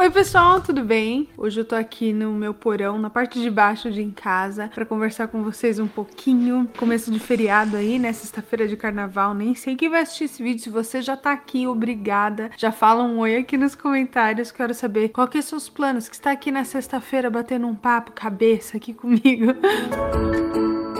Oi, pessoal, tudo bem? Hoje eu tô aqui no meu porão, na parte de baixo de em casa, para conversar com vocês um pouquinho. Começo de feriado aí, né? Sexta-feira de carnaval. Nem sei quem vai assistir esse vídeo. Se você já tá aqui, obrigada. Já fala um oi aqui nos comentários. Quero saber qual que são os planos que está aqui na sexta-feira batendo um papo cabeça aqui comigo.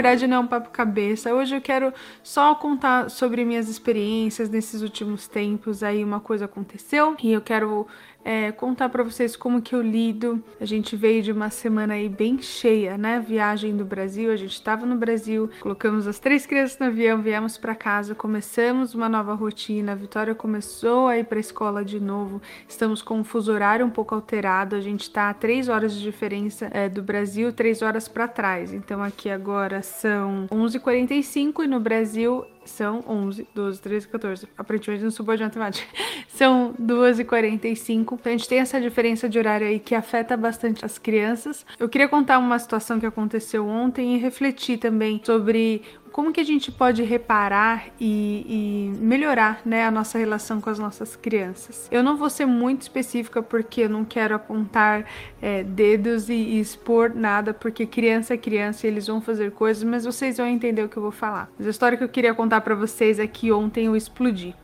verdade não é um papo cabeça. Hoje eu quero só contar sobre minhas experiências nesses últimos tempos. Aí uma coisa aconteceu e eu quero é, contar para vocês como que eu lido. A gente veio de uma semana aí bem cheia, né? Viagem do Brasil, a gente estava no Brasil, colocamos as três crianças no avião, viemos para casa, começamos uma nova rotina. A Vitória começou a ir para escola de novo. Estamos com um fuso horário um pouco alterado. A gente está a três horas de diferença é, do Brasil, três horas para trás. Então aqui agora são 11h45 e no Brasil são 11, 12, 13, 14. Aparentemente não sou boa de matemática. São 2h45. Então a gente tem essa diferença de horário aí que afeta bastante as crianças. Eu queria contar uma situação que aconteceu ontem e refletir também sobre como que a gente pode reparar e, e, melhorar né, a nossa relação com as nossas crianças. Eu não vou ser muito específica porque eu não quero apontar é, dedos e, e, expor nada, porque criança é criança e eles vão fazer coisas, mas vocês vão entender o que eu vou falar. Mas a história que eu queria contar para vocês é que ontem eu explodi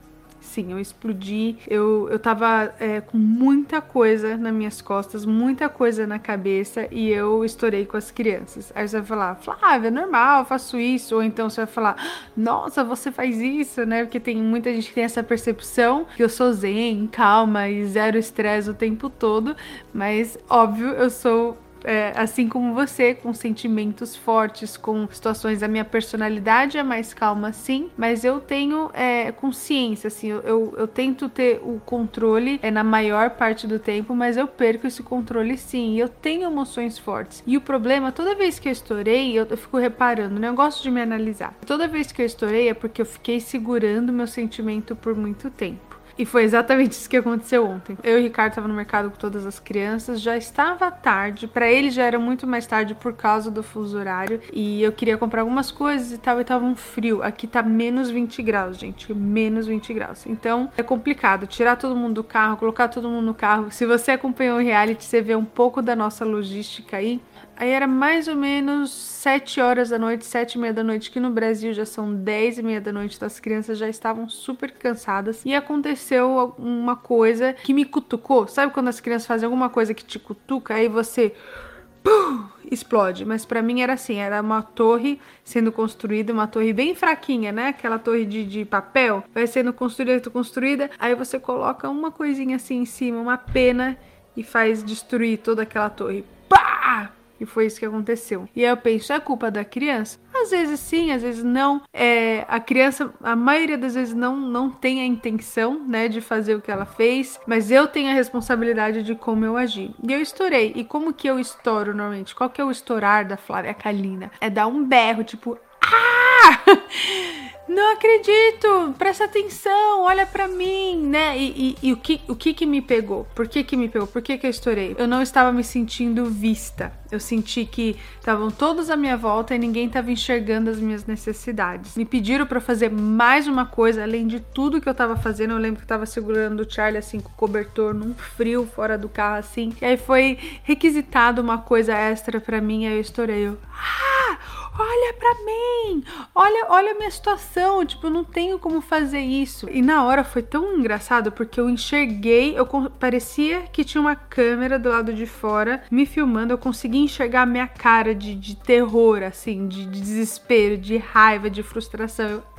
sim, eu explodi. Eu, eu tava é, com muita coisa nas minhas costas, muita coisa na cabeça e eu estourei com as crianças. Aí você vai falar, Flávia, é normal, eu faço isso. Ou então você vai falar, nossa, você faz isso, né? Porque tem muita gente que tem essa percepção que eu sou zen, calma e zero estresse o tempo todo. Mas, óbvio, eu sou é, assim como você, com sentimentos fortes, com situações. A minha personalidade é mais calma, sim, mas eu tenho é, consciência, assim, eu, eu, eu, tento ter o controle é, na maior parte do tempo, mas eu perco esse controle sim. E eu tenho emoções fortes. E o problema, toda vez que eu estourei, eu, eu fico reparando, né? Eu gosto de me analisar. Toda vez que eu estourei é porque eu fiquei segurando meu sentimento por muito tempo. E foi exatamente isso que aconteceu ontem. Eu e o Ricardo estavam no mercado com todas as crianças, já estava tarde. Para ele já era muito mais tarde por causa do fuso horário. E eu queria comprar algumas coisas e tal, e tava um frio. Aqui tá menos 20 graus, gente. Menos 20 graus. Então é complicado tirar todo mundo do carro, colocar todo mundo no carro. Se você acompanhou o reality, você vê um pouco da nossa logística aí. Aí era mais ou menos 7 horas da noite, 7 e meia da noite, que no Brasil já são 10 e meia da noite, então as crianças já estavam super cansadas. E aconteceu uma coisa que me cutucou. Sabe quando as crianças fazem alguma coisa que te cutuca, aí você pum, explode. Mas para mim era assim, era uma torre sendo construída, uma torre bem fraquinha, né? Aquela torre de, de papel, vai sendo construída, construída, aí você coloca uma coisinha assim em cima, uma pena e faz destruir toda aquela torre. Pá! E foi isso que aconteceu. E aí eu penso, é culpa da criança? Às vezes sim, às vezes não. É, a criança, a maioria das vezes não, não tem a intenção, né, de fazer o que ela fez, mas eu tenho a responsabilidade de como eu agi. E eu estourei. E como que eu estouro normalmente? Qual que é o estourar da Flávia Kalina? É dar um berro, tipo, ah! não acredito, presta atenção, olha para mim, né? E, e, e, o, que, o que que me pegou? Por que que me pegou? Por que que eu estourei? Eu não estava me sentindo vista. Eu senti que estavam todos à minha volta e ninguém estava enxergando as minhas necessidades. Me pediram para fazer mais uma coisa, além de tudo que eu estava fazendo. Eu lembro que eu tava segurando o Charlie assim com o cobertor num frio fora do carro assim. E aí foi requisitado uma coisa extra para mim, e aí eu estourei. Eu, ah! Olha para mim, olha, olha a minha situação, tipo, eu não tenho como fazer isso. E na hora foi tão engraçado porque eu enxerguei, eu parecia que tinha uma câmera do lado de fora me filmando, eu consegui enxergar a minha cara de, de terror, assim, de, de desespero, de raiva, de frustração. Eu,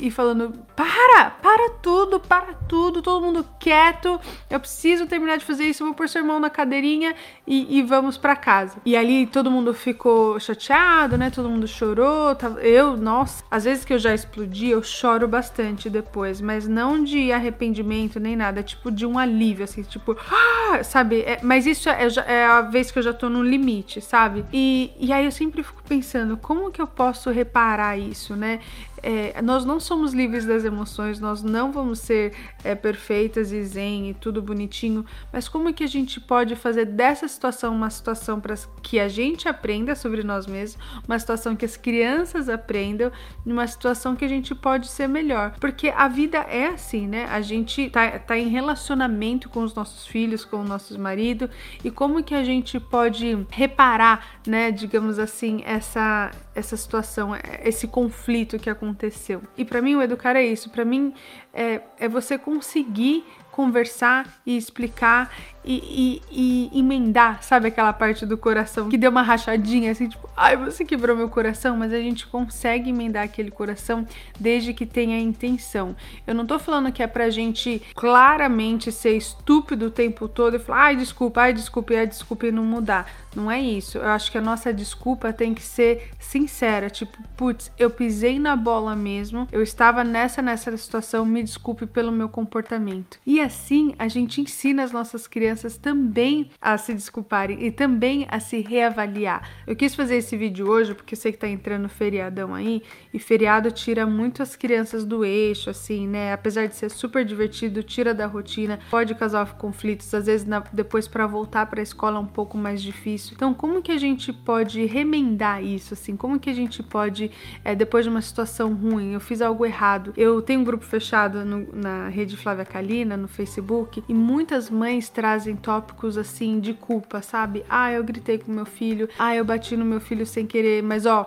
e falando: para, para tudo, para tudo, todo mundo quieto. Eu preciso terminar de fazer isso. vou pôr seu irmão na cadeirinha e, e vamos para casa. E ali todo mundo ficou chateado, né? Todo mundo chorou. Eu, nossa, às vezes que eu já explodi, eu choro bastante depois, mas não de arrependimento nem nada, tipo de um alívio, assim, tipo, ah, sabe? É, mas isso é, é, a vez que eu já tô no limite, sabe? E, e aí eu sempre fico pensando: como que eu posso reparar isso, né? É, nós não somos livres das emoções, nós não vamos ser é, perfeitas e zen e tudo bonitinho, mas como que a gente pode fazer dessa situação uma situação para que a gente aprenda sobre nós mesmos, uma situação que as crianças aprendam, uma situação que a gente pode ser melhor, porque a vida é assim, né? A gente tá, tá em relacionamento com os nossos filhos, com os nossos maridos e como que a gente pode reparar, né, digamos assim, essa essa situação, esse conflito que aconteceu. E para mim o educar é isso, para mim é, é você conseguir conversar e explicar e, e, e, emendar, sabe aquela parte do coração que deu uma rachadinha, assim, tipo, ai, você quebrou meu coração, mas a gente consegue emendar aquele coração desde que tenha intenção. Eu não tô falando que é pra gente claramente ser estúpido o tempo todo e falar, ai, desculpa, ai, desculpa, ai, desculpa e não mudar. Não é isso. Eu acho que a nossa desculpa tem que ser sincera, tipo, putz, eu pisei na bola mesmo, eu estava nessa, nessa situação, me desculpe pelo meu comportamento. E assim a gente ensina as nossas crianças também a se desculparem e também a se reavaliar. Eu quis fazer esse vídeo hoje porque eu sei que tá entrando feriadão aí e feriado tira muito as crianças do eixo, assim, né? Apesar de ser super divertido, tira da rotina, pode causar conflitos, às vezes na, depois para voltar para a escola é um pouco mais difícil. Então, como que a gente pode remendar isso, assim? Como que a gente pode, é, depois de uma situação ruim, eu fiz algo errado, eu tenho um grupo fechado no, na rede Flávia Kalina, no Facebook, e muitas mães trazem tópicos assim de culpa, sabe? Ah, eu gritei com meu filho, ah, eu bati no meu filho sem querer, mas ó,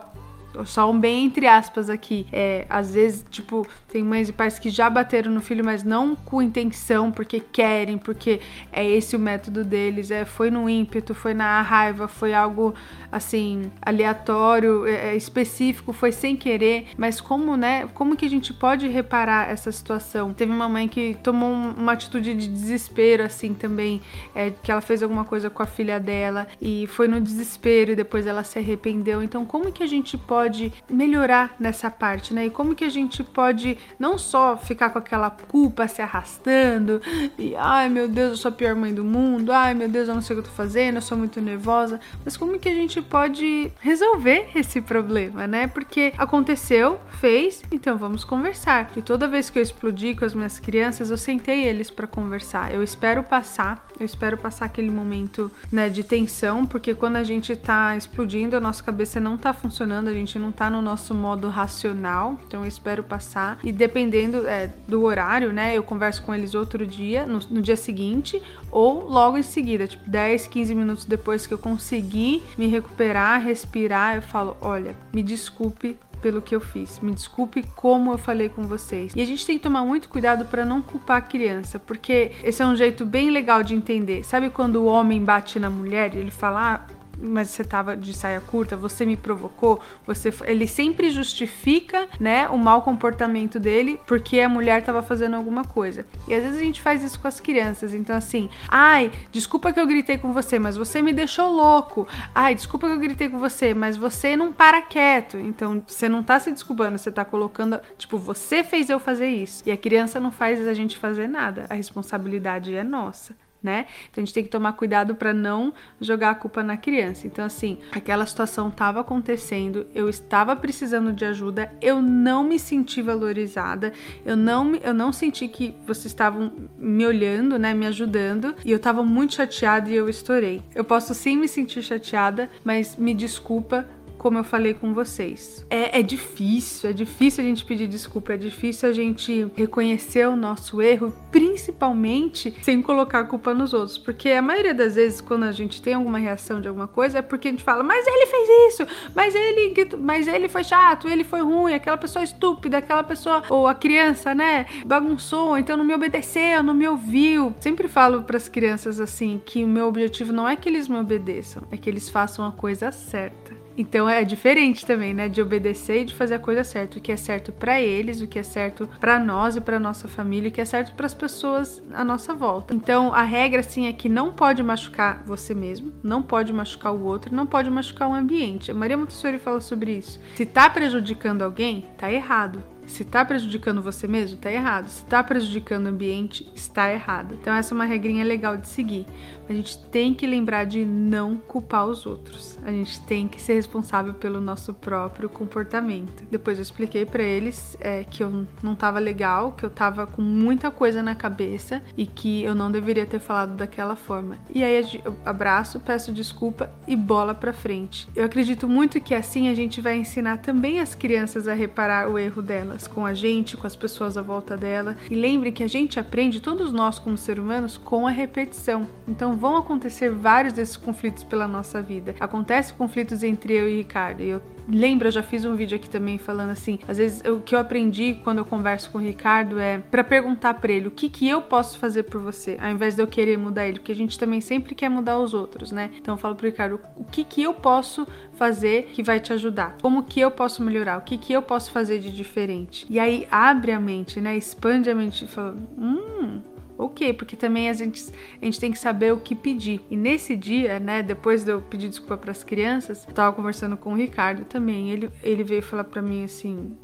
só um bem entre aspas aqui. É, às vezes, tipo, tem mães e pais que já bateram no filho, mas não com intenção, porque querem, porque é esse o método deles. É, foi no ímpeto, foi na raiva, foi algo assim, aleatório, é, é específico, foi sem querer. Mas como, né? Como que a gente pode reparar essa situação? Teve uma mãe que tomou uma atitude de desespero, assim, também, é, que ela fez alguma coisa com a filha dela e foi no desespero e depois ela se arrependeu. Então, como que a gente pode melhorar nessa parte, né? E como que a gente pode não só ficar com aquela culpa se arrastando e ai meu Deus, eu sou a pior mãe do mundo, ai meu Deus, eu não sei o que eu tô fazendo, eu sou muito nervosa, mas como que a gente pode resolver esse problema, né? Porque aconteceu, fez, então vamos conversar. E toda vez que eu explodi com as minhas crianças, eu sentei eles para conversar. Eu espero passar, eu espero passar aquele momento, né, de tensão, porque quando a gente tá explodindo, a nossa cabeça não tá funcionando, a gente não tá no nosso modo racional, então eu espero passar. E dependendo é, do horário, né, eu converso com eles outro dia, no, no dia seguinte, ou logo em seguida, tipo 10, 15 minutos depois que eu conseguir me recuperar, respirar, eu falo: olha, me desculpe pelo que eu fiz. Me desculpe como eu falei com vocês. E a gente tem que tomar muito cuidado para não culpar a criança, porque esse é um jeito bem legal de entender. Sabe quando o homem bate na mulher e ele fala: ah, mas você tava de saia curta, você me provocou, você ele sempre justifica, né, o mau comportamento dele porque a mulher tava fazendo alguma coisa. E às vezes a gente faz isso com as crianças. Então assim, ai, desculpa que eu gritei com você, mas você me deixou louco. Ai, desculpa que eu gritei com você, mas você não para quieto. Então você não tá se desculpando, você tá colocando, tipo, você fez eu fazer isso. E a criança não faz a gente fazer nada. A responsabilidade é nossa né? Então a gente tem que tomar cuidado para não jogar a culpa na criança. Então, assim, aquela situação estava acontecendo, eu estava precisando de ajuda, eu não me senti valorizada, eu não, eu não senti que vocês estavam me olhando, né? Me ajudando, e eu estava muito chateada e eu estourei. Eu posso sim me sentir chateada, mas me desculpa como eu falei com vocês. É, é, difícil, é difícil a gente pedir desculpa, é difícil a gente reconhecer o nosso erro, principalmente sem colocar a culpa nos outros. Porque a maioria das vezes, quando a gente tem alguma reação de alguma coisa, é porque a gente fala, mas ele fez isso, mas ele, mas ele foi chato, ele foi ruim, aquela pessoa estúpida, aquela pessoa, ou a criança, né, bagunçou, então não me obedeceu, não me ouviu. Sempre falo para as crianças assim que o meu objetivo não é que eles me obedeçam, é que eles façam a coisa certa. Então é diferente também, né, de obedecer e de fazer a coisa certa, o que é certo para eles, o que é certo para nós e para nossa família, o que é certo para as pessoas à nossa volta. Então a regra assim é que não pode machucar você mesmo, não pode machucar o outro, não pode machucar o ambiente. A Maria Montessori fala sobre isso. Se tá prejudicando alguém, tá errado. Se está prejudicando você mesmo, está errado. Se está prejudicando o ambiente, está errado. Então essa é uma regrinha legal de seguir. A gente tem que lembrar de não culpar os outros. A gente tem que ser responsável pelo nosso próprio comportamento. Depois eu expliquei para eles é, que eu não estava legal, que eu estava com muita coisa na cabeça e que eu não deveria ter falado daquela forma. E aí eu abraço, peço desculpa e bola para frente. Eu acredito muito que assim a gente vai ensinar também as crianças a reparar o erro delas com a gente, com as pessoas à volta dela. E lembre que a gente aprende, todos nós como seres humanos, com a repetição. Então vão acontecer vários desses conflitos pela nossa vida. Acontece conflitos entre eu e Ricardo. E eu lembro, eu já fiz um vídeo aqui também falando assim, às vezes o que eu aprendi quando eu converso com o Ricardo é para perguntar para ele o que que eu posso fazer por você, ao invés de eu querer mudar ele, porque a gente também sempre quer mudar os outros, né? Então eu falo pro Ricardo, o que que eu posso fazer que vai te ajudar? Como que eu posso melhorar? O que que eu posso fazer de diferente? E aí abre a mente, né? Expande a mente e fala, hum, Ok, porque também a gente, a gente tem que saber o que pedir. E nesse dia, né, depois de eu pedir desculpa para as crianças, eu tava conversando com o Ricardo também. Ele, ele veio falar para mim assim: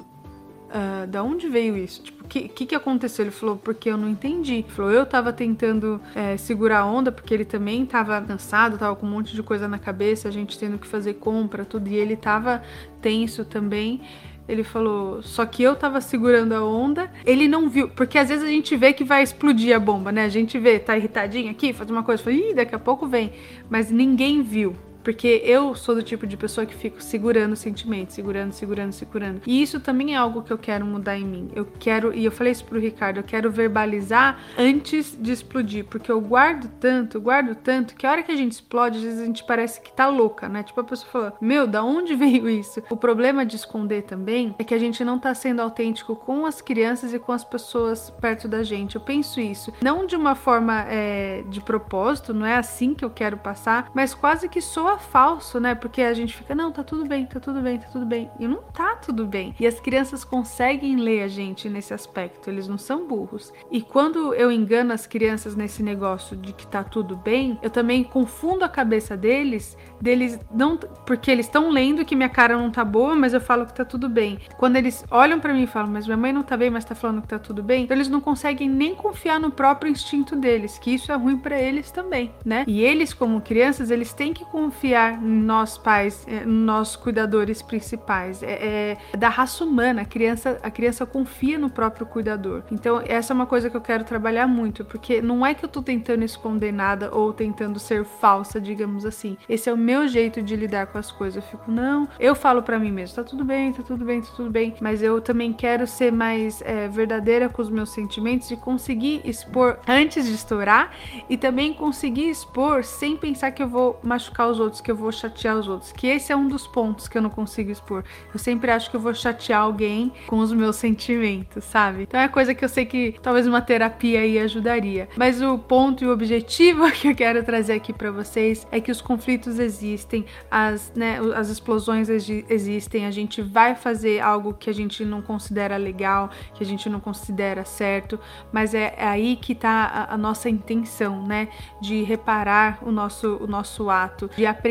Uh, da onde veio isso? Tipo, o que, que, que aconteceu? Ele falou, porque eu não entendi. Ele falou, eu tava tentando é, segurar a onda, porque ele também tava cansado, tava com um monte de coisa na cabeça, a gente tendo que fazer compra, tudo, e ele tava tenso também. Ele falou, só que eu tava segurando a onda, ele não viu, porque às vezes a gente vê que vai explodir a bomba, né? A gente vê, tá irritadinho aqui, faz uma coisa, fala, ih, daqui a pouco vem, mas ninguém viu. Porque eu sou do tipo de pessoa que fico segurando sentimentos, segurando, segurando, segurando. E isso também é algo que eu quero mudar em mim. Eu quero, e eu falei isso pro Ricardo, eu quero verbalizar antes de explodir, porque eu guardo tanto, guardo tanto, que a hora que a gente explode, às vezes a gente parece que tá louca, né? Tipo, a pessoa fala, meu, da onde veio isso? O problema de esconder também é que a gente não tá sendo autêntico com as crianças e com as pessoas perto da gente. Eu penso isso, não de uma forma é, de propósito, não é assim que eu quero passar, mas quase que sou soa falso, né? Porque a gente fica, não, tá tudo bem, tá tudo bem, tá tudo bem. E não tá tudo bem. E as crianças conseguem ler a gente nesse aspecto, eles não são burros. E quando eu engano as crianças nesse negócio de que tá tudo bem, eu também confundo a cabeça deles, deles não. Porque eles estão lendo que minha cara não tá boa, mas eu falo que tá tudo bem. Quando eles olham para mim e falam, mas minha mãe não tá bem, mas tá falando que tá tudo bem, então eles não conseguem nem confiar no próprio instinto deles, que isso é ruim para eles também, né? E eles, como crianças, eles têm que confiar confiar nós pais, em nós cuidadores principais. É, é, da raça humana, a criança, a criança confia no próprio cuidador. Então, essa é uma coisa que eu quero trabalhar muito, porque não é que eu tô tentando esconder nada ou tentando ser falsa, digamos assim. Esse é o meu jeito de lidar com as coisas. Eu fico, não, eu falo para mim mesmo, tá tudo bem, tá tudo bem, tá tudo bem, mas eu também quero ser mais é, verdadeira com os meus sentimentos e conseguir expor antes de estourar e também conseguir expor sem pensar que eu vou machucar os outros outros, que eu vou chatear os outros. Que esse é um dos pontos que eu não consigo expor. Eu sempre acho que eu vou chatear alguém com os meus sentimentos, sabe? Então é coisa que eu sei que talvez uma terapia aí ajudaria. Mas o ponto e o objetivo que eu quero trazer aqui para vocês é que os conflitos existem, as, né, as explosões existem, a gente vai fazer algo que a gente não considera legal, que a gente não considera certo, mas é, é aí que tá a, a nossa intenção, né? De reparar o nosso, o nosso ato, de aprender,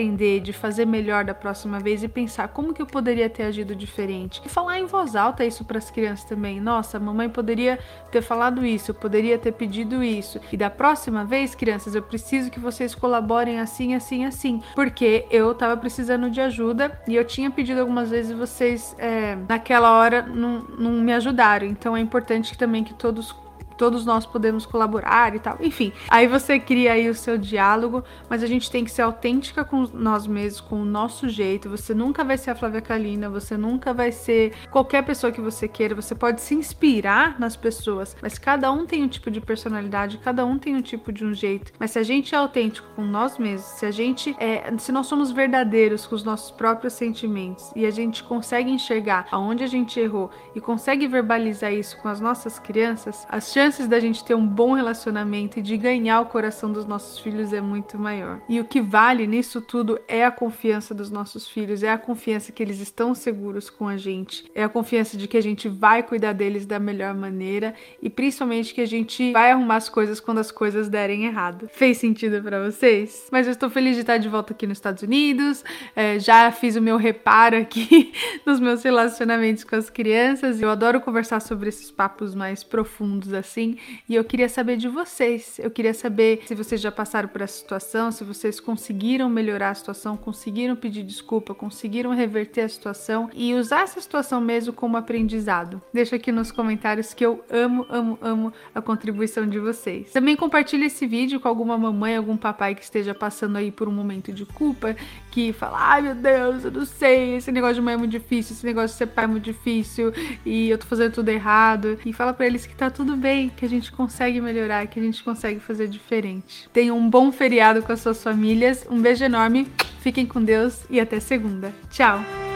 de fazer melhor da próxima vez e pensar como que eu poderia ter agido diferente. E falar em voz alta isso para as crianças também. Nossa, mamãe poderia ter falado isso, eu poderia ter pedido isso. E da próxima vez, crianças, eu preciso que vocês colaborem assim, assim, assim. Porque eu tava precisando de ajuda e eu tinha pedido algumas vezes e vocês, é, naquela hora, não, não me ajudaram. Então é importante também que todos todos nós podemos colaborar e tal. Enfim, aí você cria aí o seu diálogo, mas a gente tem que ser autêntica com nós mesmos, com o nosso jeito. Você nunca vai ser a Flávia Kalina, você nunca vai ser qualquer pessoa que você queira. Você pode se inspirar nas pessoas, mas cada um tem um tipo de personalidade, cada um tem um tipo de um jeito. Mas se a gente é autêntico com nós mesmos, se a gente é, se nós somos verdadeiros com os nossos próprios sentimentos e a gente consegue enxergar aonde a gente errou e consegue verbalizar isso com as nossas crianças, as chances chances da gente ter um bom relacionamento e de ganhar o coração dos nossos filhos é muito maior. E o que vale nisso tudo é a confiança dos nossos filhos, é a confiança que eles estão seguros com a gente, é a confiança de que a gente vai cuidar deles da melhor maneira e principalmente que a gente vai arrumar as coisas quando as coisas derem errado. Fez sentido para vocês? Mas eu estou feliz de estar de volta aqui nos Estados Unidos, é, já fiz o meu reparo aqui nos meus relacionamentos com as crianças. Eu adoro conversar sobre esses papos mais profundos assim e eu queria saber de vocês. Eu queria saber se vocês já passaram por essa situação, se vocês conseguiram melhorar a situação, conseguiram pedir desculpa, conseguiram reverter a situação e usar essa situação mesmo como aprendizado. Deixa aqui nos comentários que eu amo, amo, amo a contribuição de vocês. Também compartilhe esse vídeo com alguma mamãe, algum papai que esteja passando aí por um momento de culpa, que fala: "Ai, meu Deus, eu não sei, esse negócio de mãe é muito difícil, esse negócio de ser pai é muito difícil e eu tô fazendo tudo errado". E fala para eles que tá tudo bem, que a gente consegue melhorar, que a gente consegue fazer diferente. Tenham um bom feriado com as suas famílias. Um beijo enorme. Fiquem com Deus e até segunda. Tchau!